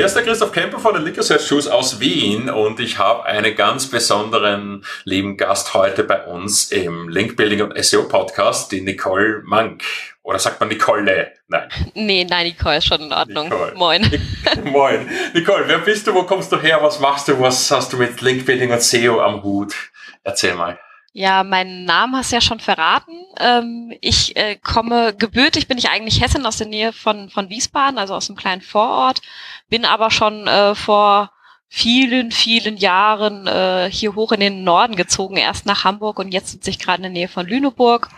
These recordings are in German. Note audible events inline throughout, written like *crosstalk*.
hier ist der Christoph Kemper von den Liquor Search Shoes aus Wien und ich habe einen ganz besonderen lieben Gast heute bei uns im Linkbuilding und SEO Podcast, die Nicole Mank. Oder sagt man Nicole? Nein. Nee, nein, Nicole ist schon in Ordnung. Nicole. Moin. *laughs* Moin. Nicole, wer bist du? Wo kommst du her? Was machst du? Was hast du mit Linkbuilding und SEO am Hut? Erzähl mal. Ja, meinen Namen hast du ja schon verraten. Ähm, ich äh, komme gebürtig, bin ich eigentlich Hessin aus der Nähe von, von Wiesbaden, also aus einem kleinen Vorort, bin aber schon äh, vor vielen, vielen Jahren äh, hier hoch in den Norden gezogen, erst nach Hamburg und jetzt sitze ich gerade in der Nähe von Lüneburg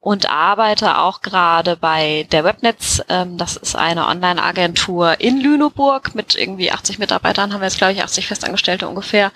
und arbeite auch gerade bei der Webnetz. Ähm, das ist eine Online-Agentur in Lüneburg mit irgendwie 80 Mitarbeitern, haben wir jetzt glaube ich 80 Festangestellte ungefähr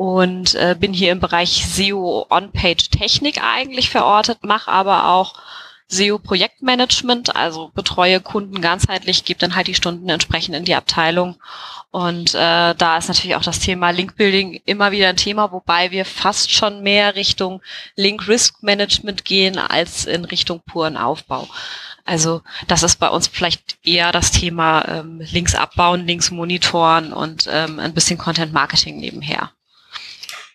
und äh, bin hier im Bereich SEO On-Page Technik eigentlich verortet, mache aber auch SEO Projektmanagement, also betreue Kunden ganzheitlich, gebe dann halt die Stunden entsprechend in die Abteilung. Und äh, da ist natürlich auch das Thema Link Building immer wieder ein Thema, wobei wir fast schon mehr Richtung Link Risk Management gehen als in Richtung puren Aufbau. Also das ist bei uns vielleicht eher das Thema ähm, Links abbauen, Links monitoren und ähm, ein bisschen Content Marketing nebenher.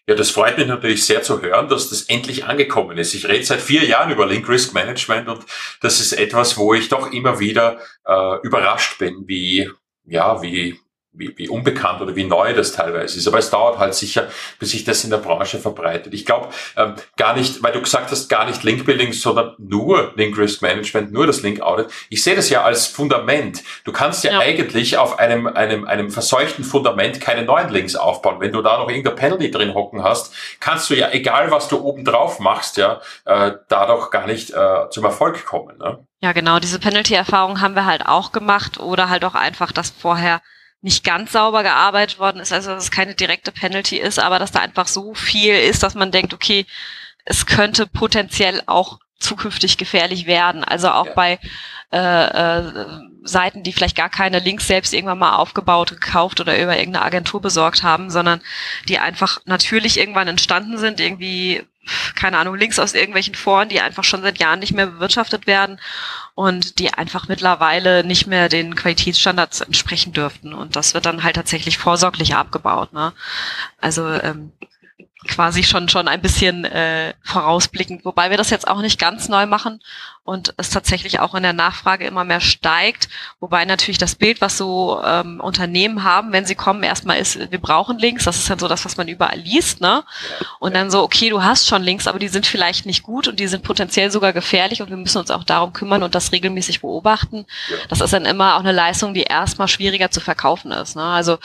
Ja, das freut mich natürlich sehr zu hören, dass das endlich angekommen ist. Ich rede seit vier Jahren über Link Risk Management und das ist etwas, wo ich doch immer wieder äh, überrascht bin, wie ja, wie wie, wie unbekannt oder wie neu das teilweise ist. Aber es dauert halt sicher, bis sich das in der Branche verbreitet. Ich glaube ähm, gar nicht, weil du gesagt hast, gar nicht Link-Building, sondern nur Link Risk Management, nur das Link Audit. Ich sehe das ja als Fundament. Du kannst ja, ja, eigentlich auf einem, einem, einem verseuchten Fundament keine neuen Links aufbauen. Wenn du da noch irgendein Penalty drin hocken hast, kannst du ja, egal was du oben drauf machst, ja, äh, dadurch gar nicht äh, zum Erfolg kommen. Ne? Ja, genau. Diese Penalty-Erfahrung haben wir halt auch gemacht oder halt auch einfach, dass vorher nicht ganz sauber gearbeitet worden ist, also dass es keine direkte Penalty ist, aber dass da einfach so viel ist, dass man denkt, okay, es könnte potenziell auch zukünftig gefährlich werden. Also auch ja. bei äh, äh, Seiten, die vielleicht gar keine Links selbst irgendwann mal aufgebaut, gekauft oder über irgendeine Agentur besorgt haben, sondern die einfach natürlich irgendwann entstanden sind, irgendwie keine Ahnung, Links aus irgendwelchen Foren, die einfach schon seit Jahren nicht mehr bewirtschaftet werden und die einfach mittlerweile nicht mehr den Qualitätsstandards entsprechen dürften. Und das wird dann halt tatsächlich vorsorglich abgebaut. Ne? Also ähm, quasi schon schon ein bisschen äh, vorausblickend, wobei wir das jetzt auch nicht ganz neu machen und es tatsächlich auch in der Nachfrage immer mehr steigt, wobei natürlich das Bild, was so ähm, Unternehmen haben, wenn sie kommen, erstmal ist, wir brauchen Links, das ist dann so das, was man überall liest, ne? Und dann so, okay, du hast schon Links, aber die sind vielleicht nicht gut und die sind potenziell sogar gefährlich und wir müssen uns auch darum kümmern und das regelmäßig beobachten. Das ist dann immer auch eine Leistung, die erstmal schwieriger zu verkaufen ist. Ne? Also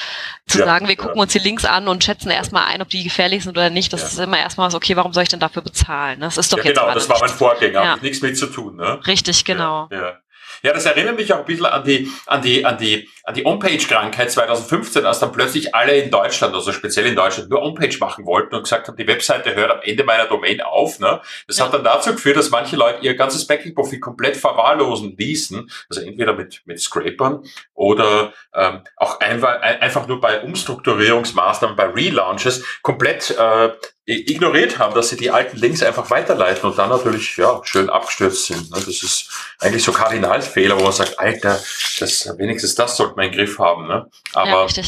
zu ja, sagen, wir gucken uns die Links an und schätzen erstmal ein, ob die gefährlich sind oder nicht, das ist immer erstmal so, okay, warum soll ich denn dafür bezahlen? Ne? Das ist doch ja, jetzt genau, das war mein Vorgänger, ja. nichts mit zu tun tun. Ne? Richtig, genau. Ja, ja. das erinnert mich auch ein bisschen an die, an die, an die, an die On-Page-Krankheit 2015, als dann plötzlich alle in Deutschland, also speziell in Deutschland, nur On-Page machen wollten und gesagt haben, die Webseite hört am Ende meiner Domain auf. Ne? Das ja. hat dann dazu geführt, dass manche Leute ihr ganzes Backing-Profil komplett verwahrlosen ließen, also entweder mit, mit Scrapern oder ähm, auch einfach, einfach nur bei Umstrukturierungsmaßnahmen, bei Relaunches komplett äh, ignoriert haben, dass sie die alten Links einfach weiterleiten und dann natürlich ja schön abgestürzt sind. Ne? Das ist eigentlich so Kardinalfehler, wo man sagt, Alter, das wenigstens das sollte man im Griff haben. Ne? Aber ja,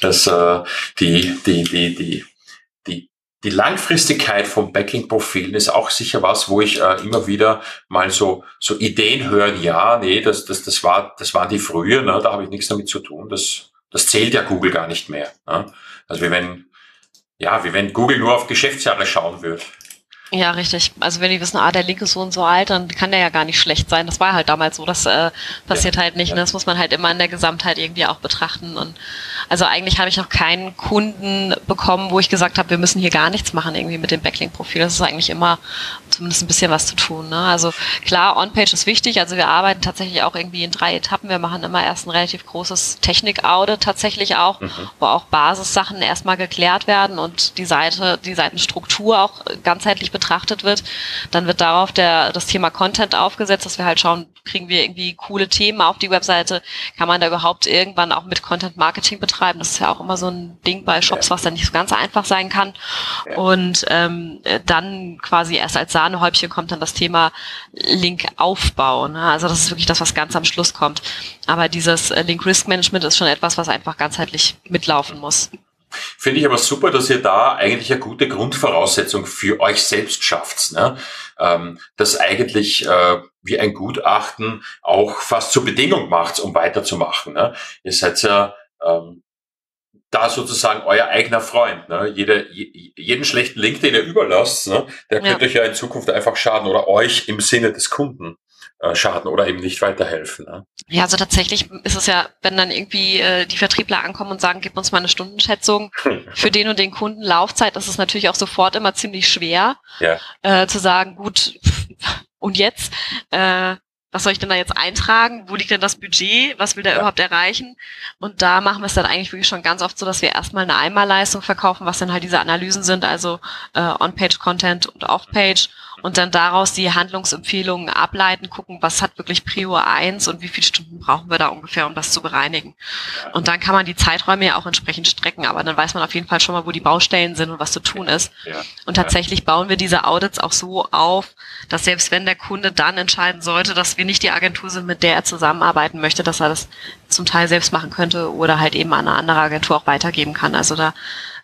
das äh, die die die die die die Langfristigkeit von Backing-Profilen ist auch sicher was, wo ich äh, immer wieder mal so so Ideen hören. Ja, nee, das das das war das waren die früher. Ne? Da habe ich nichts damit zu tun. Das das zählt ja Google gar nicht mehr. Ne? Also wie wenn ja, wie wenn Google nur auf Geschäftsjahre schauen würde. Ja, richtig. Also wenn die wissen, ah, der Link ist so und so alt, dann kann der ja gar nicht schlecht sein. Das war halt damals so, das äh, passiert ja, halt nicht. Ja. Ne? Das muss man halt immer in der Gesamtheit irgendwie auch betrachten. Und also eigentlich habe ich noch keinen Kunden bekommen, wo ich gesagt habe, wir müssen hier gar nichts machen irgendwie mit dem Backlink-Profil. Das ist eigentlich immer zumindest ein bisschen was zu tun. Ne? Also klar, On-Page ist wichtig. Also wir arbeiten tatsächlich auch irgendwie in drei Etappen. Wir machen immer erst ein relativ großes Technik-Audit tatsächlich auch, mhm. wo auch Basissachen erstmal geklärt werden und die Seite, die Seitenstruktur auch ganzheitlich betrachtet wird. Dann wird darauf der, das Thema Content aufgesetzt, dass wir halt schauen, kriegen wir irgendwie coole Themen auf die Webseite? Kann man da überhaupt irgendwann auch mit Content Marketing betreiben? Das ist ja auch immer so ein Ding bei Shops, was dann nicht so ganz einfach sein kann. Und ähm, dann quasi erst als Sahnehäubchen kommt dann das Thema Linkaufbau. Ne? Also das ist wirklich das, was ganz am Schluss kommt. Aber dieses äh, Link Risk Management ist schon etwas, was einfach ganzheitlich mitlaufen muss. Finde ich aber super, dass ihr da eigentlich eine gute Grundvoraussetzung für euch selbst schafft. Ne? Ähm, das eigentlich äh, wie ein Gutachten auch fast zur Bedingung macht, um weiterzumachen. Ne? Ihr seid ja ähm, da sozusagen euer eigener Freund. Ne? Jede, jeden schlechten Link, den ihr überlasst, ne, der ja. könnte euch ja in Zukunft einfach schaden oder euch im Sinne des Kunden äh, schaden oder eben nicht weiterhelfen. Ne? Ja, also tatsächlich ist es ja, wenn dann irgendwie äh, die Vertriebler ankommen und sagen, gib uns mal eine Stundenschätzung *laughs* für den und den Kunden Laufzeit, das ist natürlich auch sofort immer ziemlich schwer ja. äh, zu sagen, gut, *laughs* und jetzt, äh, was soll ich denn da jetzt eintragen? Wo liegt denn das Budget? Was will der ja. überhaupt erreichen? Und da machen wir es dann eigentlich wirklich schon ganz oft so, dass wir erstmal eine Einmalleistung verkaufen, was dann halt diese Analysen sind, also äh, On-Page-Content und Off-Page und dann daraus die Handlungsempfehlungen ableiten, gucken, was hat wirklich Prior 1 und wie viele Stunden brauchen wir da ungefähr, um das zu bereinigen. Und dann kann man die Zeiträume ja auch entsprechend strecken, aber dann weiß man auf jeden Fall schon mal, wo die Baustellen sind und was zu tun ist. Und tatsächlich bauen wir diese Audits auch so auf, dass selbst wenn der Kunde dann entscheiden sollte, dass wir nicht die Agentur sind, mit der er zusammenarbeiten möchte, dass er das zum Teil selbst machen könnte oder halt eben an eine andere Agentur auch weitergeben kann. Also da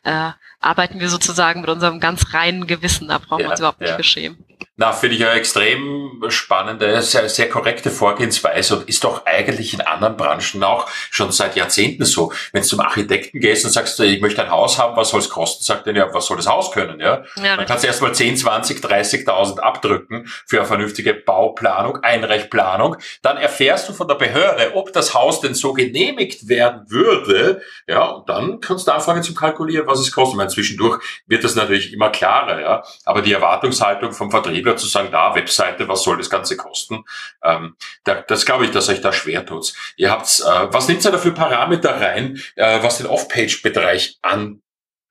äh, arbeiten wir sozusagen mit unserem ganz reinen Gewissen. Da brauchen ja, wir uns überhaupt nicht ja. beschämen. Na, finde ich eine extrem spannende, sehr, sehr korrekte Vorgehensweise und ist doch eigentlich in anderen Branchen auch schon seit Jahrzehnten so. Wenn du zum Architekten gehst und sagst, ich möchte ein Haus haben, was soll es kosten? Sagt er, ja, was soll das Haus können? Ja, ja dann kannst du erstmal 10, 20, 30.000 abdrücken für eine vernünftige Bauplanung, Einreichplanung. Dann erfährst du von der Behörde, ob das Haus denn so genehmigt werden würde. Ja, und dann kannst du anfangen zu kalkulieren, was es kostet. Ich meine, zwischendurch wird das natürlich immer klarer, ja. Aber die Erwartungshaltung vom Vertrieb Vertriebler zu sagen, da Webseite, was soll das Ganze kosten? Ähm, da, das glaube ich, dass euch da schwer tut. Ihr habt, äh, was nimmt ihr da für Parameter rein, äh, was den Off-Page-Bereich an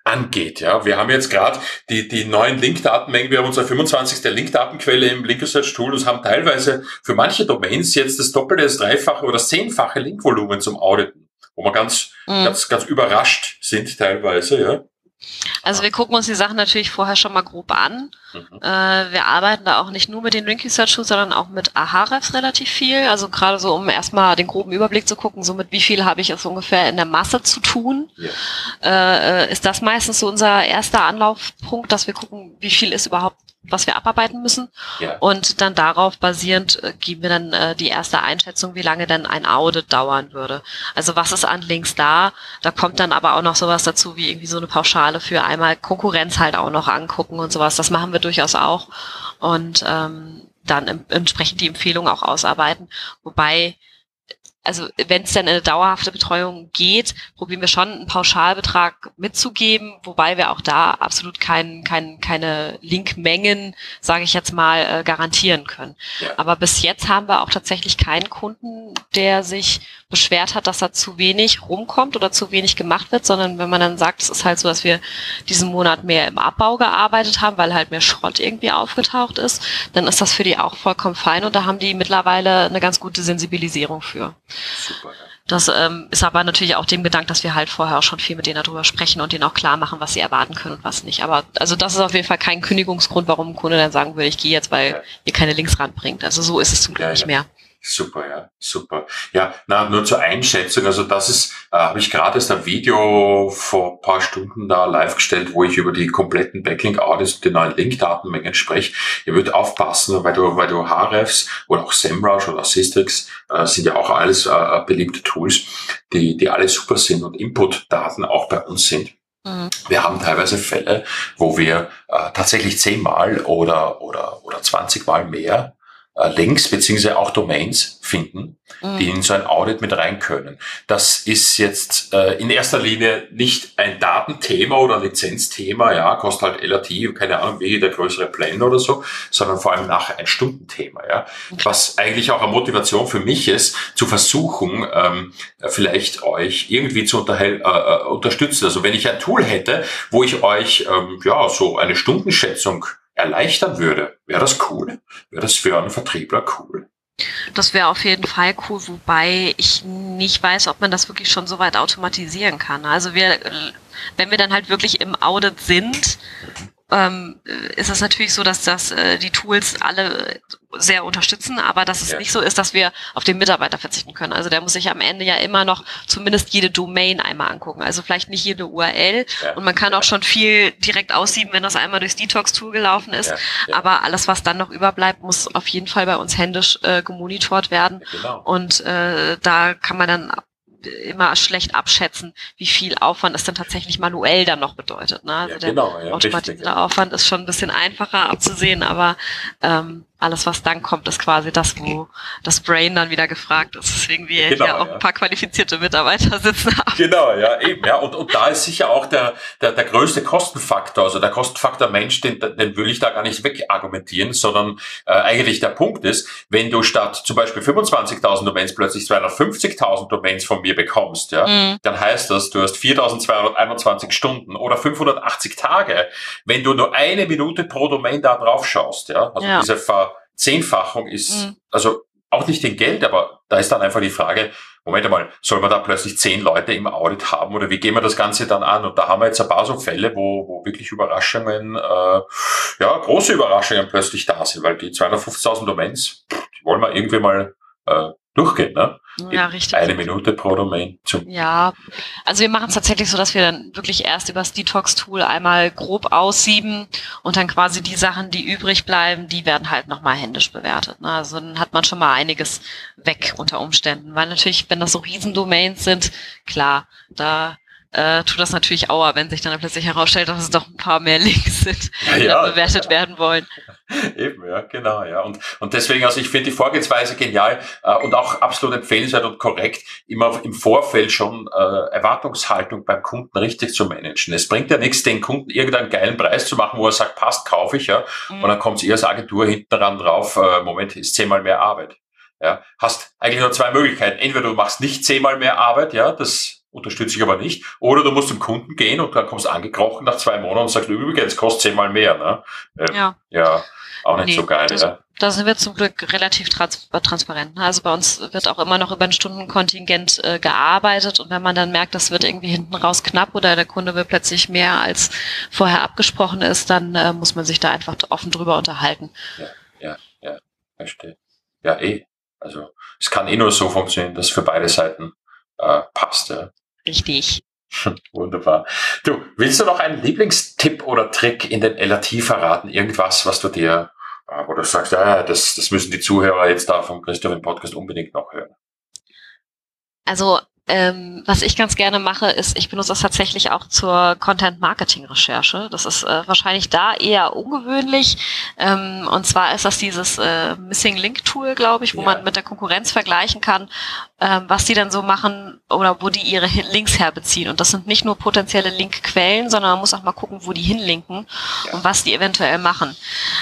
angeht. Ja, wir haben jetzt gerade die, die neuen Link-Datenmengen. Wir haben unsere 25. Link-Datenquelle im Link Research Tool und haben teilweise für manche Domains jetzt das doppelte, das dreifache oder das zehnfache Linkvolumen zum Auditen, wo wir ganz, mhm. ganz, ganz überrascht sind teilweise. Ja. Also wir gucken uns die Sachen natürlich vorher schon mal grob an. Mhm. Äh, wir arbeiten da auch nicht nur mit den Link Research Tools, sondern auch mit Ahrefs relativ viel. Also gerade so, um erstmal den groben Überblick zu gucken, so mit wie viel habe ich es ungefähr in der Masse zu tun. Yeah. Äh, ist das meistens so unser erster Anlaufpunkt, dass wir gucken, wie viel ist überhaupt was wir abarbeiten müssen. Ja. Und dann darauf basierend äh, geben wir dann äh, die erste Einschätzung, wie lange denn ein Audit dauern würde. Also was ist an Links da? Da kommt dann aber auch noch sowas dazu, wie irgendwie so eine Pauschale für einmal Konkurrenz halt auch noch angucken und sowas. Das machen wir durchaus auch. Und ähm, dann entsprechend die Empfehlung auch ausarbeiten. Wobei also wenn es dann in eine dauerhafte Betreuung geht, probieren wir schon einen Pauschalbetrag mitzugeben, wobei wir auch da absolut kein, kein, keine Linkmengen, sage ich jetzt mal, äh, garantieren können. Ja. Aber bis jetzt haben wir auch tatsächlich keinen Kunden, der sich beschwert hat, dass da zu wenig rumkommt oder zu wenig gemacht wird, sondern wenn man dann sagt, es ist halt so, dass wir diesen Monat mehr im Abbau gearbeitet haben, weil halt mehr Schrott irgendwie aufgetaucht ist, dann ist das für die auch vollkommen fein und da haben die mittlerweile eine ganz gute Sensibilisierung für. Super, ja. Das ähm, ist aber natürlich auch dem Gedanken, dass wir halt vorher auch schon viel mit denen darüber sprechen und denen auch klar machen, was sie erwarten können und was nicht. Aber also das ist auf jeden Fall kein Kündigungsgrund, warum ein Kunde dann sagen würde, ich gehe jetzt, weil ja. ihr keine Links ranbringt. Also so ist es zum Glück ja, nicht mehr. Super, ja, super. Ja, na, nur zur Einschätzung. Also das ist, äh, habe ich gerade erst ein Video vor paar Stunden da live gestellt, wo ich über die kompletten Backlink-Audits und die neuen Link-Datenmengen spreche. Ihr würdet aufpassen, weil du, weil du Hrefs oder auch SEMrush oder Systrix äh, sind ja auch alles äh, beliebte Tools, die, die alle super sind und Input-Daten auch bei uns sind. Mhm. Wir haben teilweise Fälle, wo wir äh, tatsächlich zehnmal oder, oder, oder zwanzigmal mehr äh, Links beziehungsweise auch Domains finden, mhm. die in so ein Audit mit rein können. Das ist jetzt äh, in erster Linie nicht ein Datenthema oder Lizenzthema, ja, kostet halt relativ, keine Ahnung, wie der größere Plan oder so, sondern vor allem nachher ein Stundenthema, ja. Okay. Was eigentlich auch eine Motivation für mich ist, zu versuchen, ähm, vielleicht euch irgendwie zu äh, äh, unterstützen. Also wenn ich ein Tool hätte, wo ich euch ähm, ja so eine Stundenschätzung erleichtern würde, wäre das cool? Wäre das für einen Vertriebler cool? Das wäre auf jeden Fall cool, wobei ich nicht weiß, ob man das wirklich schon so weit automatisieren kann. Also wir, wenn wir dann halt wirklich im Audit sind, ähm, ist es natürlich so, dass das äh, die Tools alle sehr unterstützen, aber dass es ja. nicht so ist, dass wir auf den Mitarbeiter verzichten können. Also der muss sich am Ende ja immer noch zumindest jede Domain einmal angucken. Also vielleicht nicht jede URL. Ja. Und man kann auch schon viel direkt aussieben, wenn das einmal durchs Detox-Tool gelaufen ist. Ja. Aber alles, was dann noch überbleibt, muss auf jeden Fall bei uns händisch äh, gemonitort werden. Genau. Und äh, da kann man dann immer schlecht abschätzen, wie viel Aufwand es denn tatsächlich manuell dann noch bedeutet. Ne? Also ja, genau, der automatisierte Aufwand ist schon ein bisschen einfacher abzusehen, aber ähm, alles, was dann kommt, ist quasi das, wo das Brain dann wieder gefragt ist. Deswegen wir genau, hier auch ja. ein paar qualifizierte Mitarbeiter sitzen haben. Genau, ja, eben, ja. Und, und da ist sicher auch der, der, der größte Kostenfaktor, also der Kostenfaktor Mensch, den, den will ich da gar nicht wegargumentieren, sondern äh, eigentlich der Punkt ist, wenn du statt zum Beispiel 25.000 Domains plötzlich 250.000 Domains von mir bekommst, ja, mhm. dann heißt das, du hast 4.221 Stunden oder 580 Tage, wenn du nur eine Minute pro Domain da drauf schaust, ja, also ja. diese Ver Zehnfachung ist, mhm. also auch nicht in Geld, aber da ist dann einfach die Frage, Moment einmal, soll man da plötzlich zehn Leute im Audit haben oder wie gehen wir das Ganze dann an? Und da haben wir jetzt ein paar so Fälle, wo, wo wirklich Überraschungen, äh, ja, große Überraschungen plötzlich da sind, weil die 250.000 Domains, die wollen wir irgendwie mal äh, durchgehen, ne? Ja, richtig. Eine Minute pro Domain. Zum ja, also wir machen es tatsächlich so, dass wir dann wirklich erst über das Detox-Tool einmal grob aussieben und dann quasi die Sachen, die übrig bleiben, die werden halt nochmal händisch bewertet. Ne? Also dann hat man schon mal einiges weg unter Umständen. Weil natürlich, wenn das so Riesendomains sind, klar, da äh, tut das natürlich auer, wenn sich dann plötzlich herausstellt, dass es doch ein paar mehr *laughs* Links sind, die ja, bewertet werden wollen. *laughs* Eben, ja, genau, ja. Und, und deswegen, also ich finde die Vorgehensweise genial äh, und auch absolut empfehlenswert und korrekt, immer im Vorfeld schon äh, Erwartungshaltung beim Kunden richtig zu managen. Es bringt ja nichts, den Kunden irgendeinen geilen Preis zu machen, wo er sagt, passt, kaufe ich, ja. Mhm. Und dann kommt ihr als Agentur hinten dran drauf, äh, Moment, ist zehnmal mehr Arbeit. Ja, hast eigentlich nur zwei Möglichkeiten. Entweder du machst nicht zehnmal mehr Arbeit, ja, das unterstütze ich aber nicht. Oder du musst zum Kunden gehen und dann kommst angekrochen nach zwei Monaten und sagst, übrigens, kostet zehnmal mehr. Ne? Ähm, ja. ja, auch nicht nee, so geil. Das, ja. Da sind wir zum Glück relativ trans transparent. Ne? Also bei uns wird auch immer noch über ein Stundenkontingent äh, gearbeitet und wenn man dann merkt, das wird irgendwie hinten raus knapp oder der Kunde will plötzlich mehr als vorher abgesprochen ist, dann äh, muss man sich da einfach offen drüber unterhalten. Ja, ja, ja, verstehe. Ja, eh. Also es kann eh nur so funktionieren, dass für beide Seiten äh, passt. Ja. Richtig. *laughs* Wunderbar. Du, willst du noch einen Lieblingstipp oder Trick in den LRT verraten? Irgendwas, was du dir, äh, wo du sagst, ja, das, das müssen die Zuhörer jetzt da vom Christoph im Podcast unbedingt noch hören? Also ähm, was ich ganz gerne mache, ist, ich benutze das tatsächlich auch zur Content-Marketing-Recherche. Das ist äh, wahrscheinlich da eher ungewöhnlich. Ähm, und zwar ist das dieses äh, Missing Link-Tool, glaube ich, wo ja. man mit der Konkurrenz vergleichen kann, ähm, was die dann so machen oder wo die ihre Links herbeziehen. Und das sind nicht nur potenzielle Linkquellen, sondern man muss auch mal gucken, wo die hinlinken ja. und was die eventuell machen.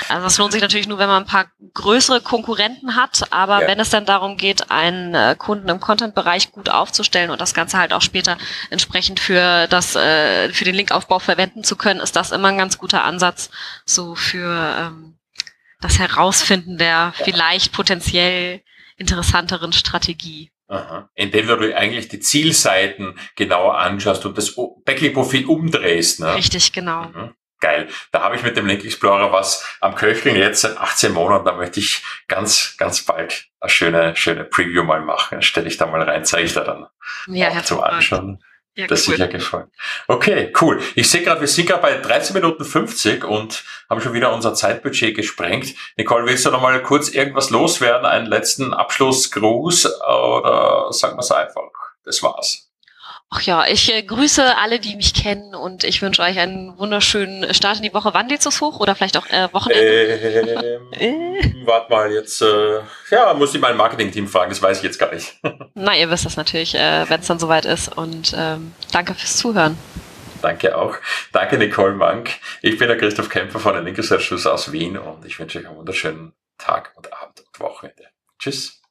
Also das lohnt sich natürlich nur, wenn man ein paar größere Konkurrenten hat. Aber ja. wenn es dann darum geht, einen äh, Kunden im Content-Bereich gut aufzustellen, darzustellen und das Ganze halt auch später entsprechend für das äh, für den Linkaufbau verwenden zu können, ist das immer ein ganz guter Ansatz so für ähm, das Herausfinden der vielleicht potenziell interessanteren Strategie. Aha. Indem du eigentlich die Zielseiten genauer anschaust und das Backlink-Profil umdrehst. Ne? Richtig, genau. Mhm geil. Da habe ich mit dem Link Explorer was am Köcheln jetzt seit 18 Monaten. Da möchte ich ganz, ganz bald eine schöne, schöne Preview mal machen. Stelle ich da mal rein, zeige ich da dann ja, auch zum Anschauen. Ja, das cool. sicher gefallen. Okay, cool. Ich sehe gerade, wir sind gerade bei 13 Minuten 50 und haben schon wieder unser Zeitbudget gesprengt. Nicole, willst du noch mal kurz irgendwas loswerden? Einen letzten Abschlussgruß oder sagen wir es einfach? Das war's. Ach ja, ich äh, grüße alle, die mich kennen und ich wünsche euch einen wunderschönen Start in die Woche. Wann du hoch oder vielleicht auch äh, Wochenende? Ähm, *laughs* warte mal, jetzt äh, ja, muss ich mein Marketing-Team fragen, das weiß ich jetzt gar nicht. *laughs* Na, ihr wisst das natürlich, äh, wenn es dann soweit ist und ähm, danke fürs Zuhören. Danke auch. Danke Nicole Mank. Ich bin der Christoph Kämpfer von der Linke Service aus Wien und ich wünsche euch einen wunderschönen Tag und Abend und Wochenende. Tschüss.